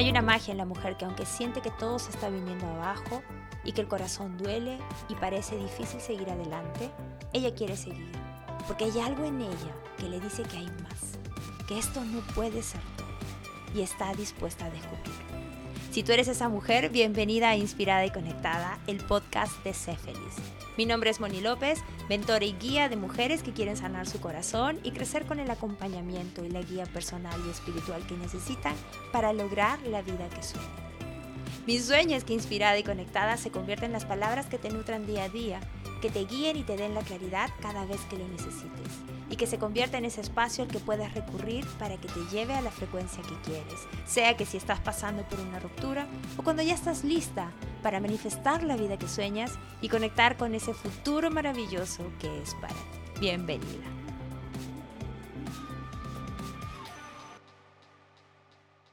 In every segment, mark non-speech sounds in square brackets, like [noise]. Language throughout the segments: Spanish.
Hay una magia en la mujer que aunque siente que todo se está viniendo abajo y que el corazón duele y parece difícil seguir adelante, ella quiere seguir. Porque hay algo en ella que le dice que hay más, que esto no puede ser todo y está dispuesta a descubrirlo. Si tú eres esa mujer, bienvenida a Inspirada y Conectada, el podcast de Sé Feliz. Mi nombre es Moni López, mentora y guía de mujeres que quieren sanar su corazón y crecer con el acompañamiento y la guía personal y espiritual que necesitan para lograr la vida que sueñan. Mi sueño es que Inspirada y Conectada se convierta en las palabras que te nutran día a día, que te guíen y te den la claridad cada vez que lo necesites y que se convierta en ese espacio al que puedas recurrir para que te lleve a la frecuencia que quieres, sea que si estás pasando por una ruptura o cuando ya estás lista para manifestar la vida que sueñas y conectar con ese futuro maravilloso que es para ti. Bienvenida.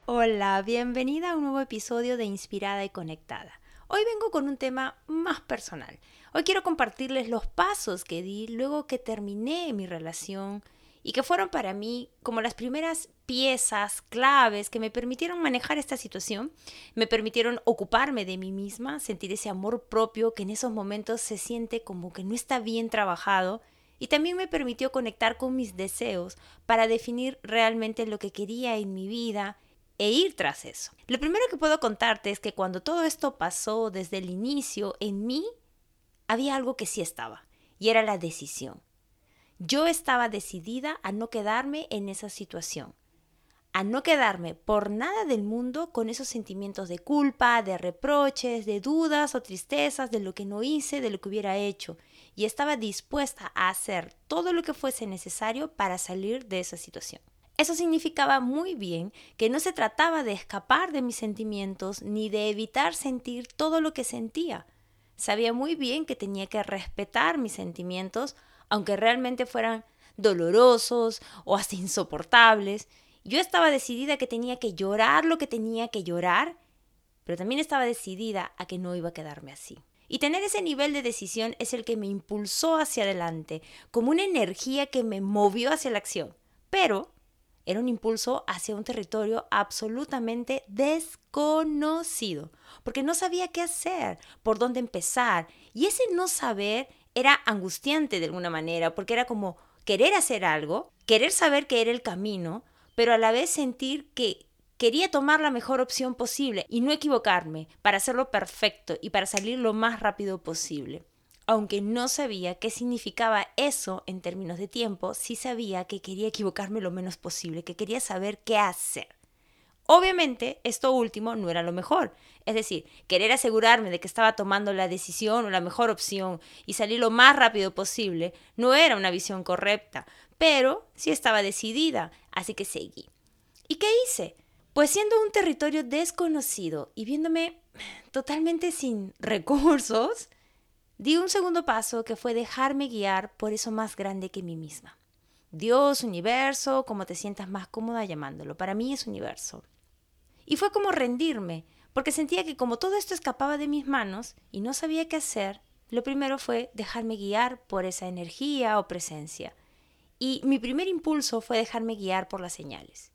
Hola, bienvenida a un nuevo episodio de Inspirada y Conectada. Hoy vengo con un tema más personal Hoy quiero compartirles los pasos que di luego que terminé mi relación y que fueron para mí como las primeras piezas claves que me permitieron manejar esta situación, me permitieron ocuparme de mí misma, sentir ese amor propio que en esos momentos se siente como que no está bien trabajado y también me permitió conectar con mis deseos para definir realmente lo que quería en mi vida e ir tras eso. Lo primero que puedo contarte es que cuando todo esto pasó desde el inicio en mí, había algo que sí estaba, y era la decisión. Yo estaba decidida a no quedarme en esa situación, a no quedarme por nada del mundo con esos sentimientos de culpa, de reproches, de dudas o tristezas de lo que no hice, de lo que hubiera hecho, y estaba dispuesta a hacer todo lo que fuese necesario para salir de esa situación. Eso significaba muy bien que no se trataba de escapar de mis sentimientos ni de evitar sentir todo lo que sentía, Sabía muy bien que tenía que respetar mis sentimientos, aunque realmente fueran dolorosos o hasta insoportables. Yo estaba decidida que tenía que llorar lo que tenía que llorar, pero también estaba decidida a que no iba a quedarme así. Y tener ese nivel de decisión es el que me impulsó hacia adelante, como una energía que me movió hacia la acción. Pero era un impulso hacia un territorio absolutamente desconocido, porque no sabía qué hacer, por dónde empezar. Y ese no saber era angustiante de alguna manera, porque era como querer hacer algo, querer saber que era el camino, pero a la vez sentir que quería tomar la mejor opción posible y no equivocarme para hacerlo perfecto y para salir lo más rápido posible aunque no sabía qué significaba eso en términos de tiempo, sí sabía que quería equivocarme lo menos posible, que quería saber qué hacer. Obviamente, esto último no era lo mejor. Es decir, querer asegurarme de que estaba tomando la decisión o la mejor opción y salir lo más rápido posible no era una visión correcta, pero sí estaba decidida, así que seguí. ¿Y qué hice? Pues siendo un territorio desconocido y viéndome totalmente sin recursos, Di un segundo paso que fue dejarme guiar por eso más grande que mí misma. Dios, universo, como te sientas más cómoda llamándolo. Para mí es universo. Y fue como rendirme, porque sentía que como todo esto escapaba de mis manos y no sabía qué hacer, lo primero fue dejarme guiar por esa energía o presencia. Y mi primer impulso fue dejarme guiar por las señales.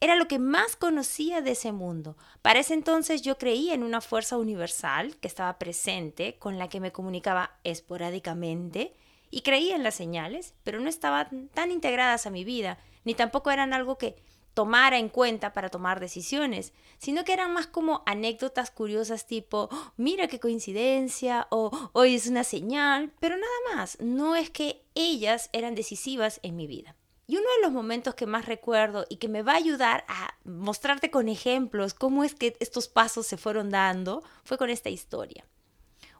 Era lo que más conocía de ese mundo. Para ese entonces yo creía en una fuerza universal que estaba presente, con la que me comunicaba esporádicamente, y creía en las señales, pero no estaban tan integradas a mi vida, ni tampoco eran algo que tomara en cuenta para tomar decisiones, sino que eran más como anécdotas curiosas tipo, oh, mira qué coincidencia, o hoy es una señal, pero nada más, no es que ellas eran decisivas en mi vida. Y uno de los momentos que más recuerdo y que me va a ayudar a mostrarte con ejemplos cómo es que estos pasos se fueron dando fue con esta historia.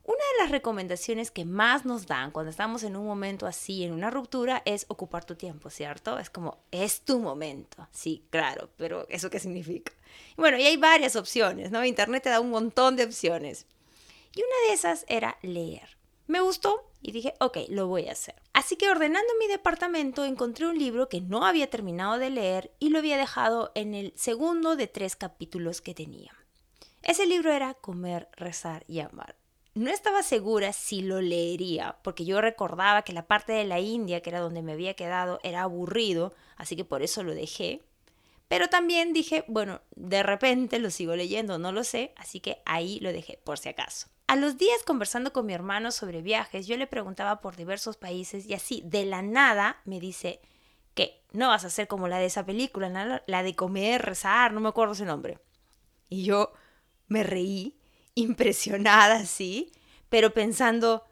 Una de las recomendaciones que más nos dan cuando estamos en un momento así, en una ruptura, es ocupar tu tiempo, ¿cierto? Es como, es tu momento. Sí, claro, pero ¿eso qué significa? Bueno, y hay varias opciones, ¿no? Internet te da un montón de opciones. Y una de esas era leer. Me gustó y dije, ok, lo voy a hacer. Así que ordenando mi departamento encontré un libro que no había terminado de leer y lo había dejado en el segundo de tres capítulos que tenía. Ese libro era Comer, Rezar y Amar. No estaba segura si lo leería, porque yo recordaba que la parte de la India, que era donde me había quedado, era aburrido, así que por eso lo dejé. Pero también dije, bueno, de repente lo sigo leyendo, no lo sé, así que ahí lo dejé por si acaso. A los días conversando con mi hermano sobre viajes, yo le preguntaba por diversos países y así, de la nada, me dice que no vas a ser como la de esa película, la de comer, rezar, no me acuerdo ese nombre. Y yo me reí, [laughs] impresionada así, pero pensando,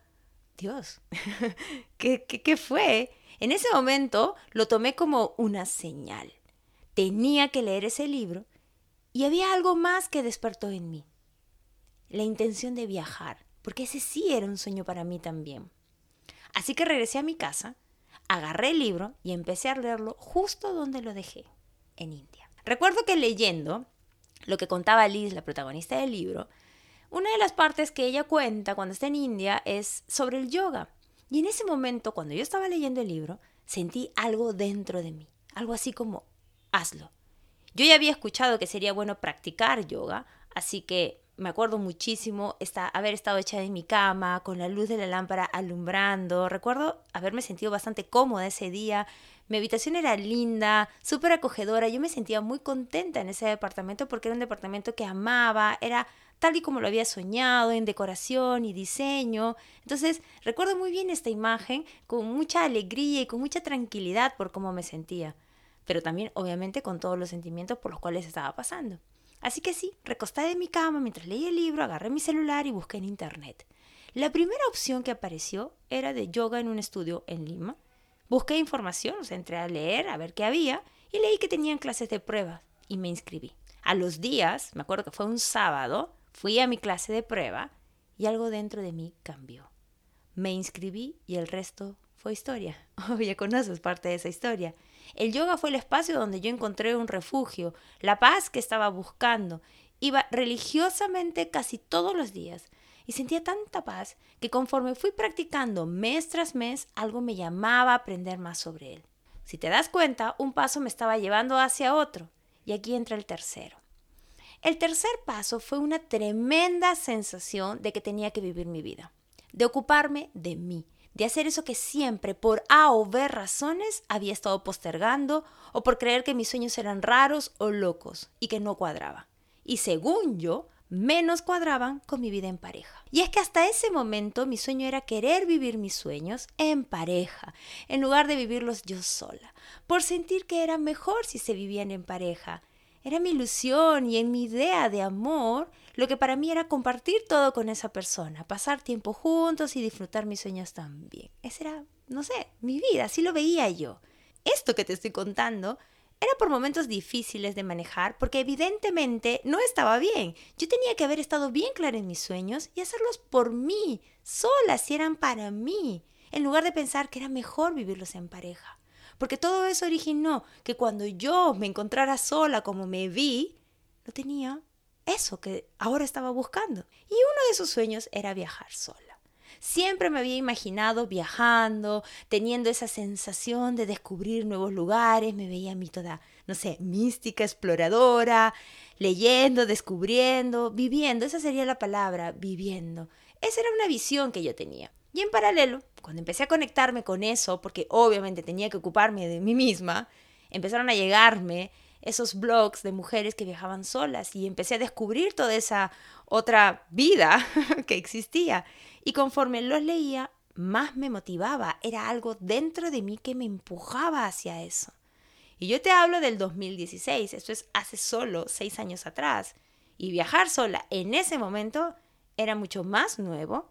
Dios, [laughs] ¿qué, qué, qué fue? En ese momento lo tomé como una señal tenía que leer ese libro y había algo más que despertó en mí. La intención de viajar, porque ese sí era un sueño para mí también. Así que regresé a mi casa, agarré el libro y empecé a leerlo justo donde lo dejé, en India. Recuerdo que leyendo lo que contaba Liz, la protagonista del libro, una de las partes que ella cuenta cuando está en India es sobre el yoga. Y en ese momento, cuando yo estaba leyendo el libro, sentí algo dentro de mí, algo así como hazlo. Yo ya había escuchado que sería bueno practicar yoga, así que me acuerdo muchísimo haber estado echada en mi cama, con la luz de la lámpara alumbrando. Recuerdo haberme sentido bastante cómoda ese día. Mi habitación era linda, súper acogedora. Yo me sentía muy contenta en ese departamento porque era un departamento que amaba, era tal y como lo había soñado, en decoración y diseño. Entonces, recuerdo muy bien esta imagen, con mucha alegría y con mucha tranquilidad por cómo me sentía pero también obviamente con todos los sentimientos por los cuales estaba pasando. Así que sí, recostada en mi cama mientras leía el libro, agarré mi celular y busqué en internet. La primera opción que apareció era de yoga en un estudio en Lima. Busqué información, o sea, entré a leer, a ver qué había, y leí que tenían clases de pruebas y me inscribí. A los días, me acuerdo que fue un sábado, fui a mi clase de prueba y algo dentro de mí cambió. Me inscribí y el resto fue historia. [laughs] Oh, ya conoces parte de esa historia. El yoga fue el espacio donde yo encontré un refugio, la paz que estaba buscando. Iba religiosamente casi todos los días y sentía tanta paz que conforme fui practicando mes tras mes, algo me llamaba a aprender más sobre él. Si te das cuenta, un paso me estaba llevando hacia otro y aquí entra el tercero. El tercer paso fue una tremenda sensación de que tenía que vivir mi vida, de ocuparme de mí, de hacer eso que siempre, por A o B razones, había estado postergando o por creer que mis sueños eran raros o locos y que no cuadraban. Y según yo, menos cuadraban con mi vida en pareja. Y es que hasta ese momento mi sueño era querer vivir mis sueños en pareja, en lugar de vivirlos yo sola, por sentir que era mejor si se vivían en pareja. Era mi ilusión y en mi idea de amor lo que para mí era compartir todo con esa persona, pasar tiempo juntos y disfrutar mis sueños también. Esa era, no sé, mi vida, así lo veía yo. Esto que te estoy contando era por momentos difíciles de manejar porque evidentemente no estaba bien. Yo tenía que haber estado bien clara en mis sueños y hacerlos por mí, solas si eran para mí, en lugar de pensar que era mejor vivirlos en pareja. Porque todo eso originó que cuando yo me encontrara sola como me vi, no tenía eso que ahora estaba buscando. Y uno de sus sueños era viajar sola. Siempre me había imaginado viajando, teniendo esa sensación de descubrir nuevos lugares, me veía a mí toda, no sé, mística, exploradora, leyendo, descubriendo, viviendo, esa sería la palabra, viviendo. Esa era una visión que yo tenía. Y en paralelo, cuando empecé a conectarme con eso, porque obviamente tenía que ocuparme de mí misma, empezaron a llegarme esos blogs de mujeres que viajaban solas y empecé a descubrir toda esa otra vida [laughs] que existía. Y conforme los leía, más me motivaba. Era algo dentro de mí que me empujaba hacia eso. Y yo te hablo del 2016, esto es hace solo seis años atrás. Y viajar sola en ese momento era mucho más nuevo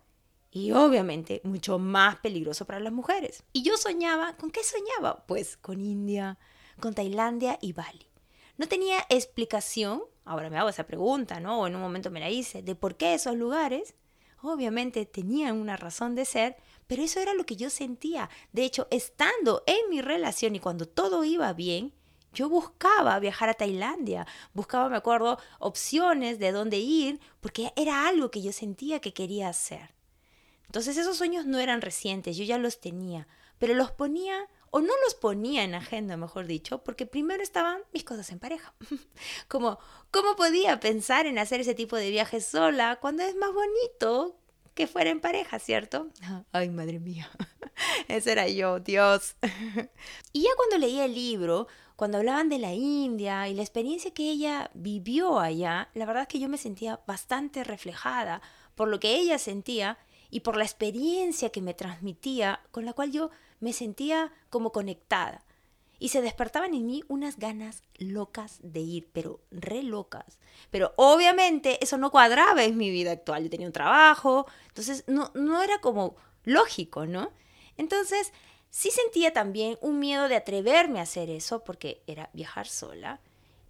y obviamente mucho más peligroso para las mujeres. Y yo soñaba, ¿con qué soñaba? Pues con India, con Tailandia y Bali. No tenía explicación, ahora me hago esa pregunta, ¿no? O en un momento me la hice, de por qué esos lugares. Obviamente tenían una razón de ser, pero eso era lo que yo sentía. De hecho, estando en mi relación y cuando todo iba bien, yo buscaba viajar a Tailandia, buscaba, me acuerdo, opciones de dónde ir, porque era algo que yo sentía que quería hacer. Entonces esos sueños no eran recientes, yo ya los tenía, pero los ponía o no los ponía en agenda, mejor dicho, porque primero estaban mis cosas en pareja. [laughs] Como, ¿cómo podía pensar en hacer ese tipo de viajes sola cuando es más bonito que fuera en pareja, ¿cierto? [laughs] Ay, madre mía, [laughs] ese era yo, Dios. y ya cuando leía el libro, cuando hablaban de la India y la experiencia que ella vivió allá, la verdad es que yo me sentía bastante reflejada por lo que ella sentía y por la experiencia que me transmitía, con la cual yo me sentía como conectada. Y se despertaban en mí unas ganas locas de ir, pero re locas. Pero obviamente eso no cuadraba en mi vida actual. Yo tenía un trabajo, entonces no, no era como lógico, ¿no? Entonces sí sentía también un miedo de atreverme a hacer eso, porque era viajar sola.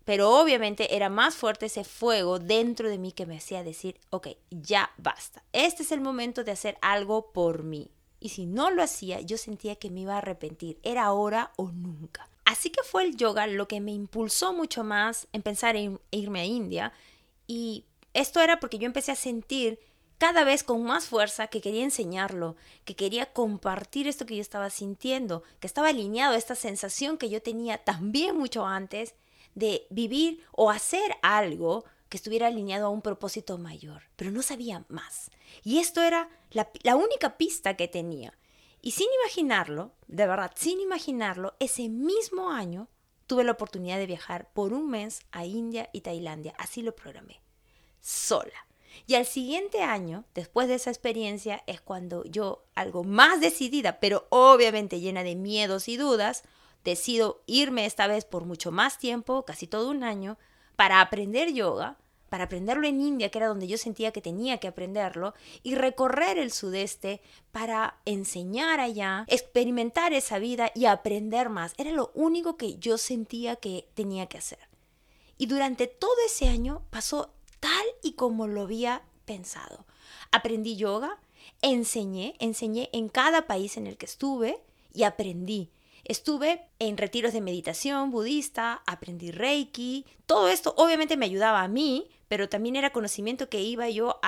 Pero obviamente era más fuerte ese fuego dentro de mí que me hacía decir, ok, ya basta. Este es el momento de hacer algo por mí. Y si no lo hacía, yo sentía que me iba a arrepentir. Era ahora o nunca. Así que fue el yoga lo que me impulsó mucho más en pensar en irme a India. Y esto era porque yo empecé a sentir cada vez con más fuerza que quería enseñarlo, que quería compartir esto que yo estaba sintiendo, que estaba alineado a esta sensación que yo tenía también mucho antes de vivir o hacer algo que estuviera alineado a un propósito mayor, pero no sabía más. Y esto era la, única pista que tenía. Y sin imaginarlo, de verdad, sin imaginarlo, ese mismo año tuve la oportunidad de viajar por un mes a India y Tailandia. Así lo programé, sola. Y al siguiente año, después de esa experiencia, es cuando yo, algo más decidida, pero obviamente llena de miedos y dudas, decido irme esta vez por mucho más tiempo, casi todo un año, para aprender yoga, para aprenderlo en India, que era donde yo sentía que tenía que aprenderlo, y recorrer el sudeste para enseñar allá, experimentar esa vida y aprender más. Era lo único que yo sentía que tenía que hacer. Y durante todo ese año pasó tal y como lo había pensado. Aprendí yoga, enseñé, enseñé en cada país en el que estuve y aprendí. Estuve en retiros de meditación budista, aprendí reiki, todo esto obviamente me ayudaba a mí, pero también era conocimiento que iba yo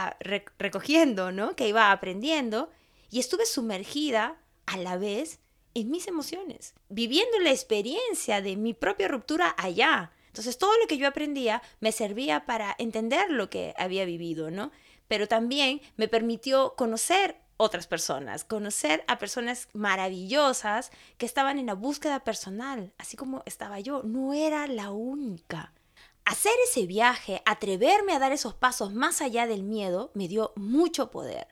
recogiendo, ¿no? Que iba aprendiendo y estuve sumergida a la vez en mis emociones, viviendo la experiencia de mi propia ruptura allá. Entonces todo lo que yo aprendía me servía para entender lo que había vivido, ¿no? Pero también me permitió conocer otras personas, conocer a personas maravillosas que estaban en la búsqueda personal, así como estaba yo, no era la única. Hacer ese viaje, atreverme a dar esos pasos más allá del miedo, me dio mucho poder.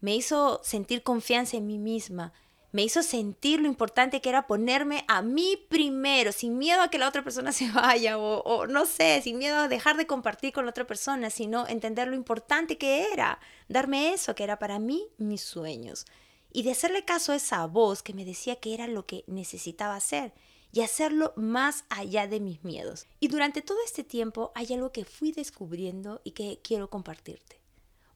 Me hizo sentir confianza en mí misma, me hizo sentir lo importante que era ponerme a mí primero, sin miedo a que la otra persona [laughs] se vaya o, no sé, sin miedo a dejar de compartir con la otra persona, sino entender lo importante que era, darme eso que era para mí mis sueños. Y de hacerle caso a esa voz que me decía que era lo que necesitaba hacer y hacerlo más allá de mis miedos. Y durante todo este tiempo hay algo que fui descubriendo y que quiero compartirte.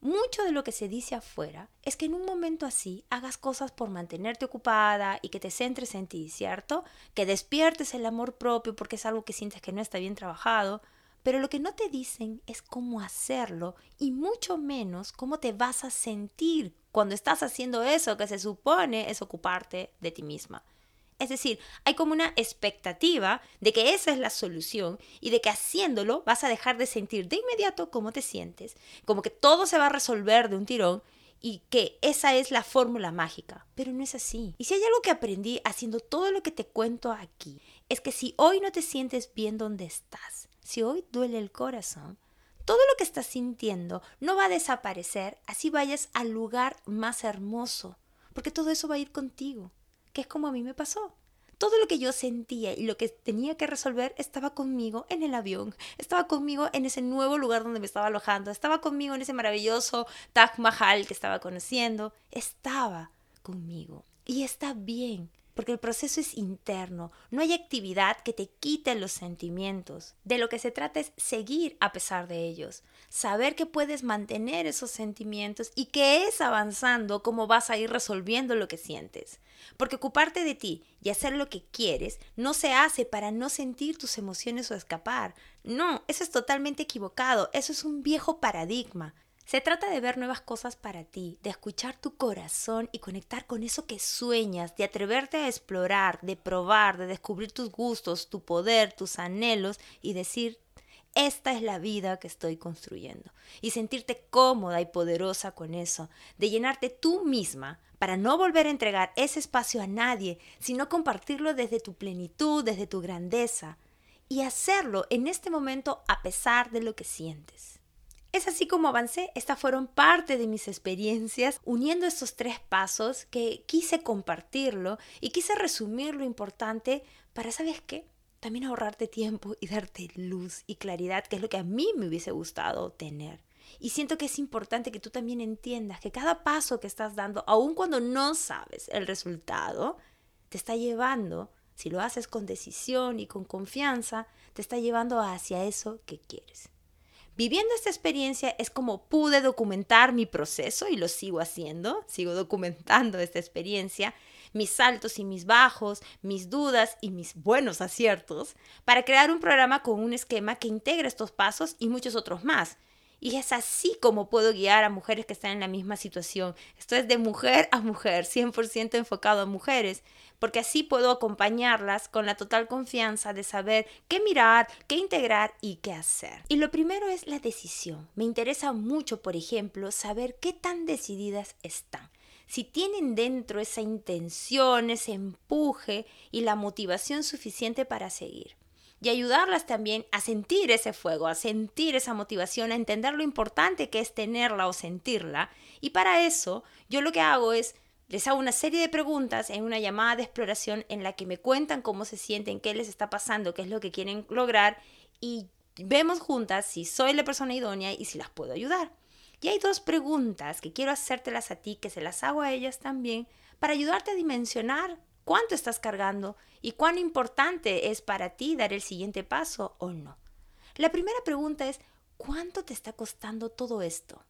Mucho de lo que se dice afuera es que en un momento así hagas cosas por mantenerte ocupada y que te centres en ti, ¿cierto? Que despiertes el amor propio porque es algo que sientes que no está bien trabajado, pero lo que no te dicen es cómo hacerlo y mucho menos cómo te vas a sentir cuando estás haciendo eso que se supone es ocuparte de ti misma. Es decir, hay como una expectativa de que esa es la solución y de que haciéndolo vas a dejar de sentir de inmediato cómo te sientes, como que todo se va a resolver de un tirón y que esa es la fórmula mágica, pero no es así. Y si hay algo que aprendí haciendo todo lo que te cuento aquí, es que si hoy no te sientes bien donde estás, si hoy duele el corazón, todo lo que estás sintiendo no va a desaparecer así vayas al lugar más hermoso, porque todo eso va a ir contigo que es como a mí me pasó. Todo lo que yo sentía y lo que tenía que resolver estaba conmigo en el avión, estaba conmigo en ese nuevo lugar donde me estaba alojando, estaba conmigo en ese maravilloso Taj Mahal que estaba conociendo, estaba conmigo. Y está bien, porque el proceso es interno, no hay actividad que te quite los sentimientos. De lo que se trata es seguir a pesar de ellos, saber que puedes mantener esos sentimientos y que es avanzando como vas a ir resolviendo lo que sientes. Porque ocuparte de ti y hacer lo que quieres no se hace para no sentir tus emociones o escapar. No, eso es totalmente equivocado, eso es un viejo paradigma. Se trata de ver nuevas cosas para ti, de escuchar tu corazón y conectar con eso que sueñas, de atreverte a explorar, de probar, de descubrir tus gustos, tu poder, tus anhelos y decir, esta es la vida que estoy construyendo. Y sentirte cómoda y poderosa con eso, de llenarte tú misma para no volver a entregar ese espacio a nadie, sino compartirlo desde tu plenitud, desde tu grandeza, y hacerlo en este momento a pesar de lo que sientes. Es así como avancé, estas fueron parte de mis experiencias uniendo estos tres pasos que quise compartirlo y quise resumir lo importante para, ¿sabes qué? También ahorrarte tiempo y darte luz y claridad, que es lo que a mí me hubiese gustado tener. Y siento que es importante que tú también entiendas que cada paso que estás dando, aun cuando no sabes el resultado, te está llevando, si lo haces con decisión y con confianza, te está llevando hacia eso que quieres. Viviendo esta experiencia es como pude documentar mi proceso y lo sigo haciendo, sigo documentando esta experiencia, mis saltos y mis bajos, mis dudas y mis buenos aciertos, para crear un programa con un esquema que integre estos pasos y muchos otros más y es así como puedo guiar a mujeres que están en la misma situación. Esto es de mujer a mujer, 100% enfocado a mujeres, porque así puedo acompañarlas con la total confianza de saber qué mirar, qué integrar y qué hacer. Y lo primero es la decisión. Me interesa mucho, por ejemplo, saber qué tan decididas están si tienen dentro esa intención, ese empuje y la motivación suficiente para seguir y ayudarlas también a sentir ese fuego, a sentir esa motivación, a entender lo importante que es tenerla o sentirla. Y para eso yo lo que hago es les hago una serie de preguntas en una llamada de exploración en la que me cuentan cómo se sienten, qué les está pasando, qué es lo que quieren lograr y vemos juntas si soy la persona idónea y si las puedo ayudar. Y hay dos preguntas que quiero hacértelas a ti, que se las hago a ellas también, para ayudarte a dimensionar cuánto estás cargando y cuán importante es para ti dar el siguiente paso o no. La primera pregunta es, ¿cuánto te está costando todo esto?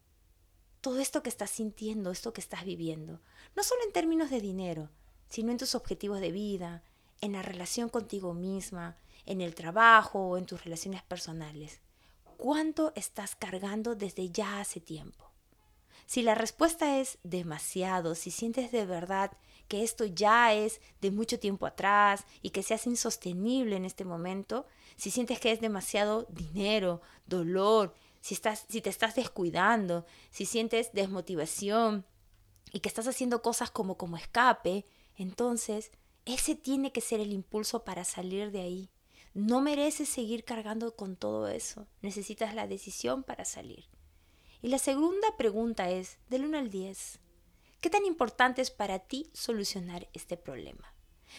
Todo esto que estás sintiendo, esto que estás viviendo. No solo en términos de dinero, sino en tus objetivos de vida, en la relación contigo misma, en el trabajo o en tus relaciones personales. ¿Cuánto estás cargando desde ya hace tiempo? Si la respuesta es demasiado, si sientes de verdad que esto ya es de mucho tiempo atrás y que se insostenible en este momento, si sientes que es demasiado dinero, dolor, si, estás, si te estás descuidando, si sientes desmotivación y que estás haciendo cosas como como escape, entonces ese tiene que ser el impulso para salir de ahí. No mereces seguir cargando con todo eso. Necesitas la decisión para salir. Y la segunda pregunta es, del 1 al 10, ¿Qué tan importante es para ti solucionar este problema?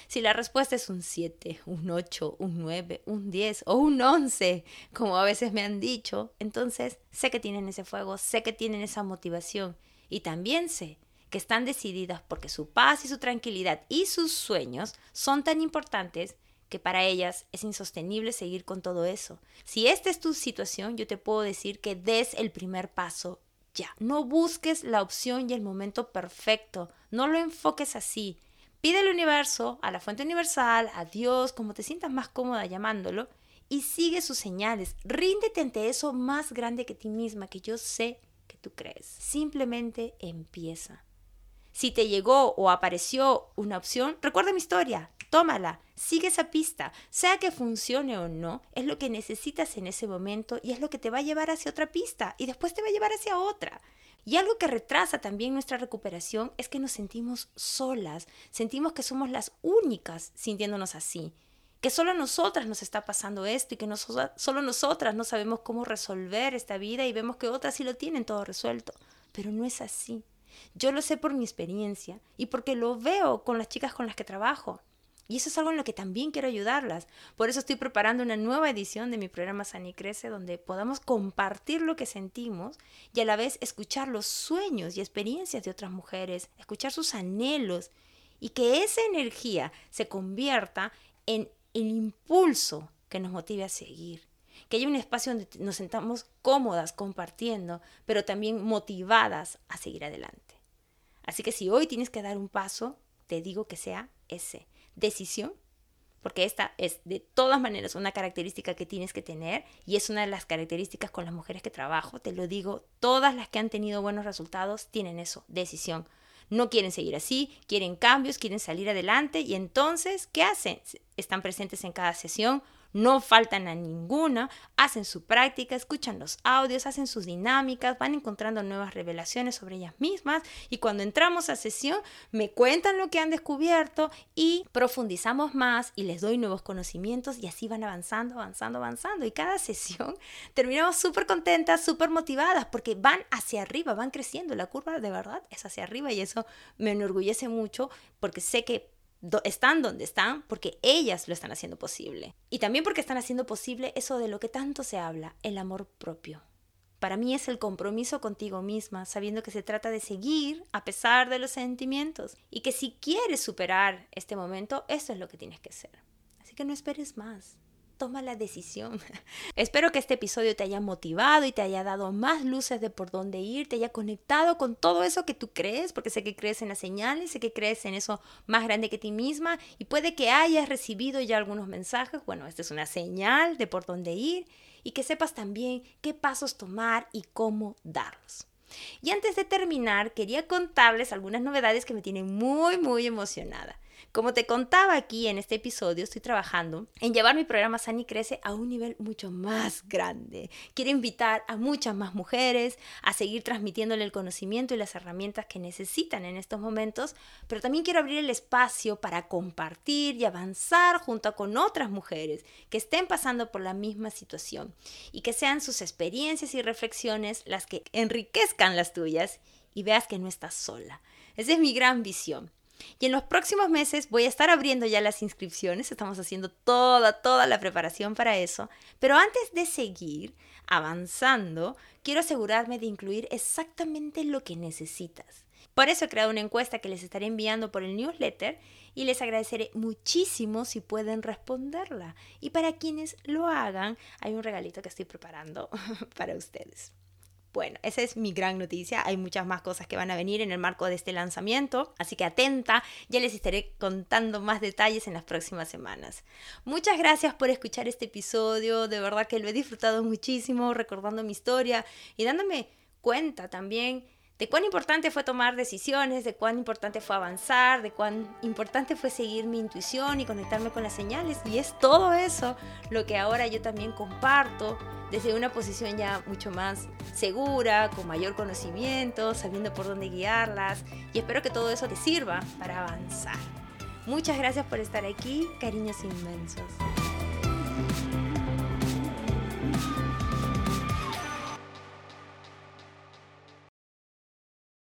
Si la respuesta es un 7, un 8, un 9, un 10 o un 11, como a veces me han dicho, entonces sé que tienen ese fuego, sé que tienen esa motivación y también sé que están decididas porque su paz y su tranquilidad y sus sueños son tan importantes que para ellas es insostenible seguir con todo eso. Si esta es tu situación, yo te puedo decir que des el primer paso ya. No busques la opción y el momento perfecto. No lo enfoques así. Pide al universo, a la fuente universal, a Dios, como te sientas más cómoda llamándolo, y sigue sus señales. Ríndete ante eso más grande que ti misma, que yo sé que tú crees. Simplemente empieza. Si te llegó o apareció una opción, recuerda mi historia, tómala, sigue esa pista, sea que funcione o no, es lo que necesitas en ese momento y es lo que te va a llevar hacia otra pista y después te va a llevar hacia otra. Y algo que retrasa también nuestra recuperación es que nos sentimos solas, sentimos que somos las únicas sintiéndonos así, que solo a nosotras nos está pasando esto y que solo nosotras no sabemos cómo resolver esta vida y vemos que otras sí lo tienen todo resuelto, pero no es así. Yo lo sé por mi experiencia y porque lo veo con las chicas con las que trabajo. Y eso es algo en lo que también quiero ayudarlas. Por eso estoy preparando una nueva edición de mi programa San y Crece, donde podamos compartir lo que sentimos y a la vez escuchar los sueños y experiencias de otras mujeres, escuchar sus anhelos y que esa energía se convierta en el impulso que nos motive a seguir. Que haya un espacio donde nos sentamos cómodas compartiendo, pero también motivadas a seguir adelante. Así que si hoy tienes que dar un paso, te digo que sea ese decisión, porque esta es de todas maneras una característica que tienes que tener y es una de las características con las mujeres que trabajo, te lo digo, todas las que han tenido buenos resultados tienen eso, decisión. No quieren seguir así, quieren cambios, quieren salir adelante y entonces, ¿qué hacen? Están presentes en cada sesión, no faltan a ninguna, hacen su práctica, escuchan los audios, hacen sus dinámicas, van encontrando nuevas revelaciones sobre ellas mismas y cuando entramos a sesión me cuentan lo que han descubierto y profundizamos más y les doy nuevos conocimientos y así van avanzando, avanzando, avanzando. Y cada sesión [laughs] terminamos súper contentas, súper motivadas porque van hacia arriba, van creciendo, la curva de verdad es hacia arriba y eso me enorgullece mucho porque sé que están donde están porque ellas lo están haciendo posible. Y también porque están haciendo posible eso de lo que tanto se habla, el amor propio. Para mí es el compromiso contigo misma, sabiendo que se trata de seguir a pesar de los sentimientos y que si quieres superar este momento, eso es lo que tienes que hacer. Así que no esperes más toma la decisión. [laughs] Espero que este episodio te haya motivado y te haya dado más luces de por dónde ir, te haya conectado con todo eso que tú crees, porque sé que crees en las señales, sé que crees en eso más grande que ti misma y puede que hayas recibido ya algunos mensajes. Bueno, esta es una señal de por dónde ir y que sepas también qué pasos tomar y cómo darlos. Y antes de terminar, quería contarles algunas novedades que me tienen muy, muy emocionada. Como te contaba aquí en este episodio, estoy trabajando en llevar mi programa Sani Crece a un nivel mucho más grande. Quiero invitar a muchas más mujeres a seguir transmitiéndole el conocimiento y las herramientas que necesitan en estos momentos, pero también quiero abrir el espacio para compartir y avanzar junto con otras mujeres que estén pasando por la misma situación y que sean sus experiencias y reflexiones las que enriquezcan las tuyas y veas que no estás sola. Esa es mi gran visión. Y en los próximos meses voy a estar abriendo ya las inscripciones, estamos haciendo toda, toda la preparación para eso. Pero antes de seguir avanzando, quiero asegurarme de incluir exactamente lo que necesitas. Por eso he creado una encuesta que les estaré enviando por el newsletter y les agradeceré muchísimo si pueden responderla. Y para quienes lo hagan, hay un regalito que estoy preparando [laughs] para ustedes. Bueno, esa es mi gran noticia. Hay muchas más cosas que van a venir en el marco de este lanzamiento, así que atenta, ya les estaré contando más detalles en las próximas semanas. Muchas gracias por escuchar este episodio, de verdad que lo he disfrutado muchísimo, recordando mi historia y dándome cuenta también de cuán importante fue tomar decisiones, de cuán importante fue avanzar, de cuán importante fue seguir mi intuición y conectarme con las señales. Y es todo eso lo que ahora yo también comparto desde una posición ya mucho más segura, con mayor conocimiento, sabiendo por dónde guiarlas. Y espero que todo eso te sirva para avanzar. Muchas gracias por estar aquí, cariños inmensos.